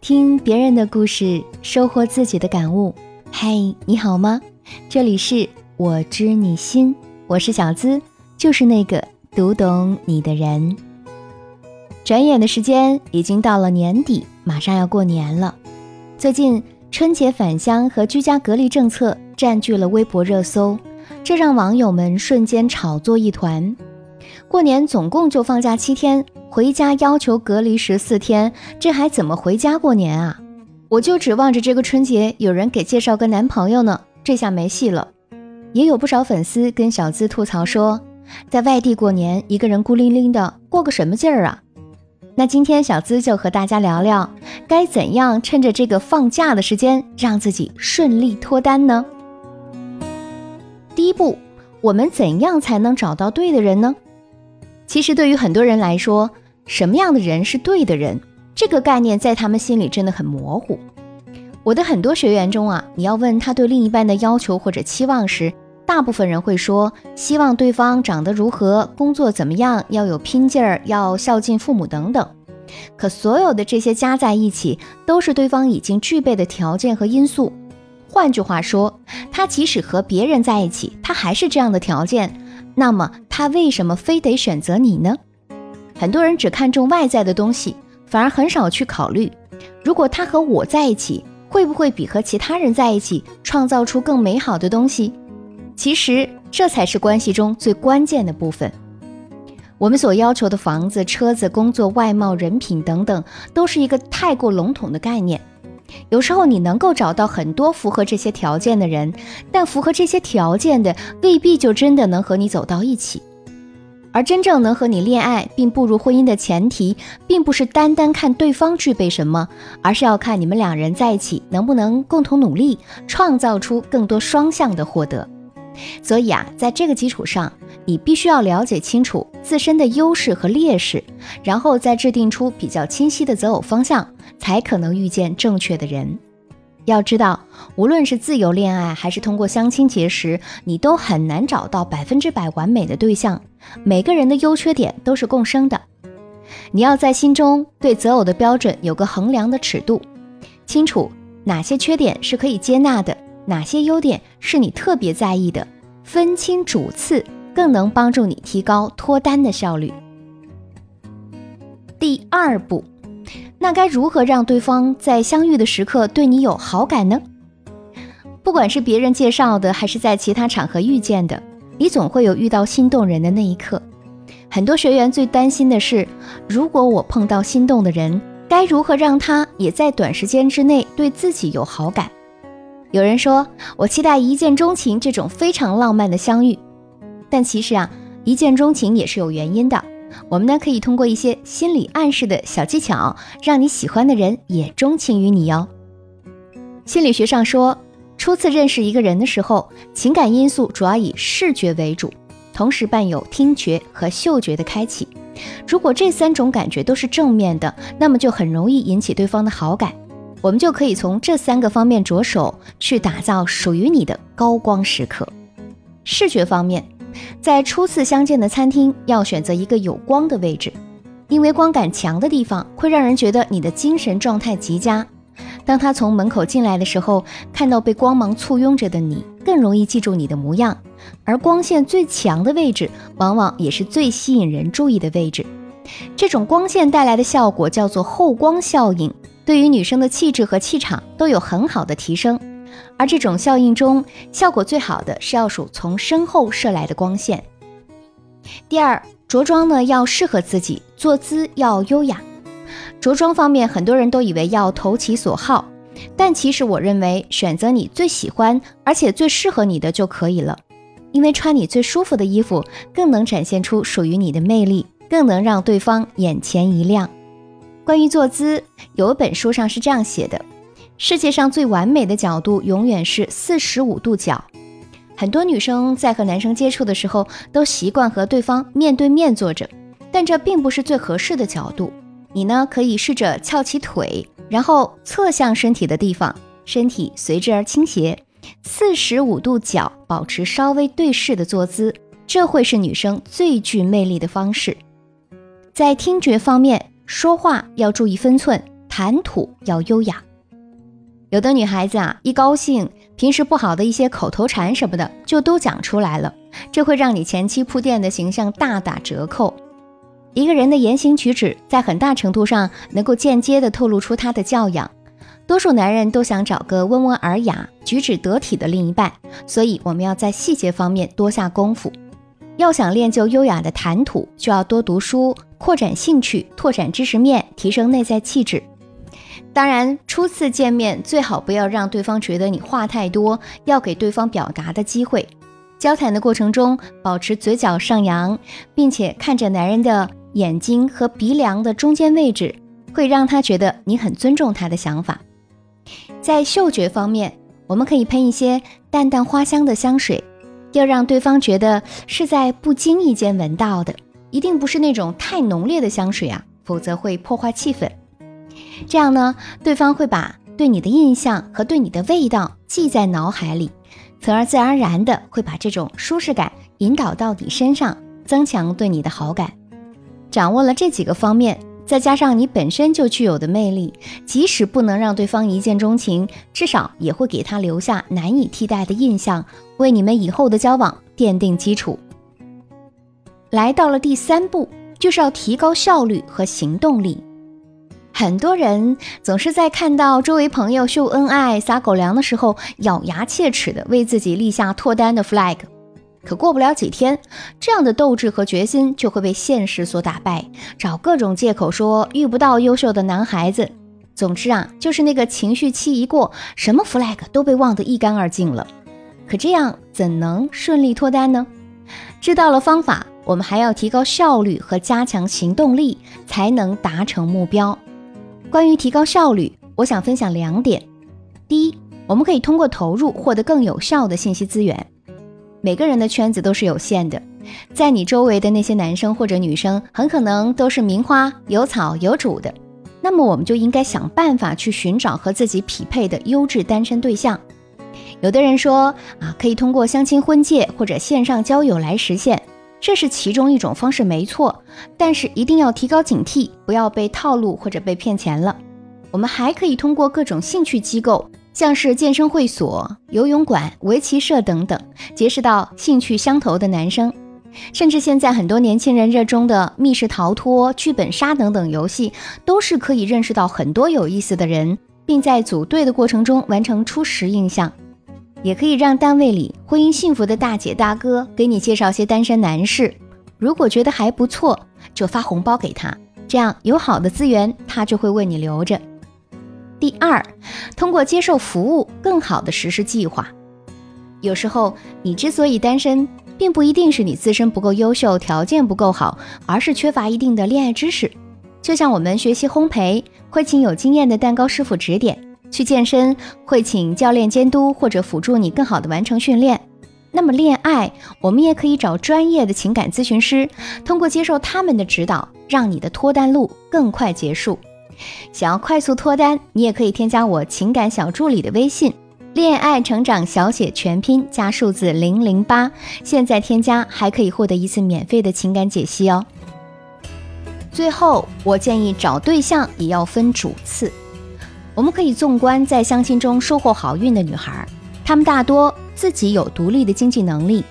听别人的故事，收获自己的感悟。嗨，你好吗？这里是我知你心，我是小资，就是那个读懂你的人。转眼的时间已经到了年底，马上要过年了。最近春节返乡和居家隔离政策占据了微博热搜，这让网友们瞬间炒作一团。过年总共就放假七天。回家要求隔离十四天，这还怎么回家过年啊？我就指望着这个春节有人给介绍个男朋友呢，这下没戏了。也有不少粉丝跟小资吐槽说，在外地过年，一个人孤零零的，过个什么劲儿啊？那今天小资就和大家聊聊，该怎样趁着这个放假的时间，让自己顺利脱单呢？第一步，我们怎样才能找到对的人呢？其实对于很多人来说，什么样的人是对的人，这个概念在他们心里真的很模糊。我的很多学员中啊，你要问他对另一半的要求或者期望时，大部分人会说希望对方长得如何，工作怎么样，要有拼劲儿，要孝敬父母等等。可所有的这些加在一起，都是对方已经具备的条件和因素。换句话说，他即使和别人在一起，他还是这样的条件。那么他为什么非得选择你呢？很多人只看重外在的东西，反而很少去考虑，如果他和我在一起，会不会比和其他人在一起创造出更美好的东西？其实这才是关系中最关键的部分。我们所要求的房子、车子、工作、外貌、人品等等，都是一个太过笼统的概念。有时候你能够找到很多符合这些条件的人，但符合这些条件的未必就真的能和你走到一起。而真正能和你恋爱并步入婚姻的前提，并不是单单看对方具备什么，而是要看你们两人在一起能不能共同努力，创造出更多双向的获得。所以啊，在这个基础上，你必须要了解清楚自身的优势和劣势，然后再制定出比较清晰的择偶方向。才可能遇见正确的人。要知道，无论是自由恋爱还是通过相亲结识，你都很难找到百分之百完美的对象。每个人的优缺点都是共生的，你要在心中对择偶的标准有个衡量的尺度，清楚哪些缺点是可以接纳的，哪些优点是你特别在意的，分清主次，更能帮助你提高脱单的效率。第二步。那该如何让对方在相遇的时刻对你有好感呢？不管是别人介绍的，还是在其他场合遇见的，你总会有遇到心动人的那一刻。很多学员最担心的是，如果我碰到心动的人，该如何让他也在短时间之内对自己有好感？有人说我期待一见钟情这种非常浪漫的相遇，但其实啊，一见钟情也是有原因的。我们呢可以通过一些心理暗示的小技巧，让你喜欢的人也钟情于你哟。心理学上说，初次认识一个人的时候，情感因素主要以视觉为主，同时伴有听觉和嗅觉的开启。如果这三种感觉都是正面的，那么就很容易引起对方的好感。我们就可以从这三个方面着手，去打造属于你的高光时刻。视觉方面。在初次相见的餐厅，要选择一个有光的位置，因为光感强的地方会让人觉得你的精神状态极佳。当他从门口进来的时候，看到被光芒簇拥着的你，更容易记住你的模样。而光线最强的位置，往往也是最吸引人注意的位置。这种光线带来的效果叫做后光效应，对于女生的气质和气场都有很好的提升。而这种效应中，效果最好的是要数从身后射来的光线。第二，着装呢要适合自己，坐姿要优雅。着装方面，很多人都以为要投其所好，但其实我认为选择你最喜欢而且最适合你的就可以了。因为穿你最舒服的衣服，更能展现出属于你的魅力，更能让对方眼前一亮。关于坐姿，有一本书上是这样写的。世界上最完美的角度永远是四十五度角。很多女生在和男生接触的时候，都习惯和对方面对面坐着，但这并不是最合适的角度。你呢，可以试着翘起腿，然后侧向身体的地方，身体随之而倾斜，四十五度角保持稍微对视的坐姿，这会是女生最具魅力的方式。在听觉方面，说话要注意分寸。谈吐要优雅。有的女孩子啊，一高兴，平时不好的一些口头禅什么的就都讲出来了，这会让你前期铺垫的形象大打折扣。一个人的言行举止，在很大程度上能够间接的透露出他的教养。多数男人都想找个温文尔雅、举止得体的另一半，所以我们要在细节方面多下功夫。要想练就优雅的谈吐，就要多读书，扩展兴趣，拓展知识面，提升内在气质。当然，初次见面最好不要让对方觉得你话太多，要给对方表达的机会。交谈的过程中，保持嘴角上扬，并且看着男人的眼睛和鼻梁的中间位置，会让他觉得你很尊重他的想法。在嗅觉方面，我们可以喷一些淡淡花香的香水，要让对方觉得是在不经意间闻到的，一定不是那种太浓烈的香水啊，否则会破坏气氛。这样呢，对方会把对你的印象和对你的味道记在脑海里，从而自然而然的会把这种舒适感引导到你身上，增强对你的好感。掌握了这几个方面，再加上你本身就具有的魅力，即使不能让对方一见钟情，至少也会给他留下难以替代的印象，为你们以后的交往奠定基础。来到了第三步，就是要提高效率和行动力。很多人总是在看到周围朋友秀恩爱、撒狗粮的时候，咬牙切齿的为自己立下脱单的 flag。可过不了几天，这样的斗志和决心就会被现实所打败，找各种借口说遇不到优秀的男孩子。总之啊，就是那个情绪期一过，什么 flag 都被忘得一干二净了。可这样怎能顺利脱单呢？知道了方法，我们还要提高效率和加强行动力，才能达成目标。关于提高效率，我想分享两点。第一，我们可以通过投入获得更有效的信息资源。每个人的圈子都是有限的，在你周围的那些男生或者女生，很可能都是名花有草有主的。那么，我们就应该想办法去寻找和自己匹配的优质单身对象。有的人说啊，可以通过相亲婚介或者线上交友来实现。这是其中一种方式，没错，但是一定要提高警惕，不要被套路或者被骗钱了。我们还可以通过各种兴趣机构，像是健身会所、游泳馆、围棋社等等，结识到兴趣相投的男生。甚至现在很多年轻人热衷的密室逃脱、剧本杀等等游戏，都是可以认识到很多有意思的人，并在组队的过程中完成初识印象。也可以让单位里婚姻幸福的大姐大哥给你介绍些单身男士，如果觉得还不错，就发红包给他，这样有好的资源，他就会为你留着。第二，通过接受服务，更好的实施计划。有时候你之所以单身，并不一定是你自身不够优秀，条件不够好，而是缺乏一定的恋爱知识。就像我们学习烘焙，会请有经验的蛋糕师傅指点。去健身会请教练监督或者辅助你更好的完成训练。那么恋爱，我们也可以找专业的情感咨询师，通过接受他们的指导，让你的脱单路更快结束。想要快速脱单，你也可以添加我情感小助理的微信“恋爱成长小写全拼加数字零零八”，现在添加还可以获得一次免费的情感解析哦。最后，我建议找对象也要分主次。我们可以纵观在相亲中收获好运的女孩，她们大多自己有独立的经济能力，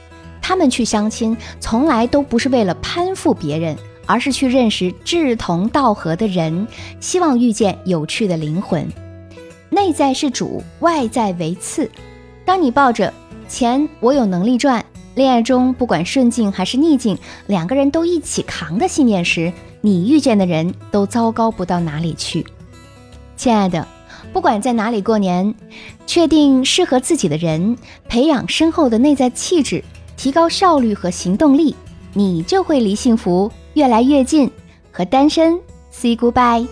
她们去相亲从来都不是为了攀附别人，而是去认识志同道合的人，希望遇见有趣的灵魂。内在是主，外在为次。当你抱着钱我有能力赚，恋爱中不管顺境还是逆境，两个人都一起扛的信念时，你遇见的人都糟糕不到哪里去，亲爱的。不管在哪里过年，确定适合自己的人，培养深厚的内在气质，提高效率和行动力，你就会离幸福越来越近。和单身 say goodbye，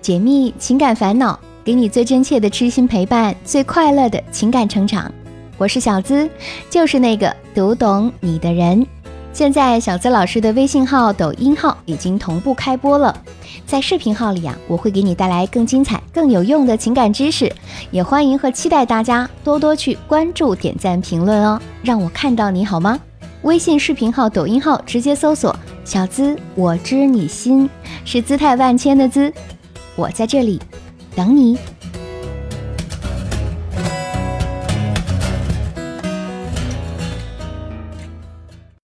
解密情感烦恼，给你最真切的知心陪伴，最快乐的情感成长。我是小资，就是那个读懂你的人。现在小资老师的微信号、抖音号已经同步开播了。在视频号里啊，我会给你带来更精彩、更有用的情感知识，也欢迎和期待大家多多去关注、点赞、评论哦，让我看到你好吗？微信视频号、抖音号直接搜索“小资我知你心”，是姿态万千的资，我在这里等你。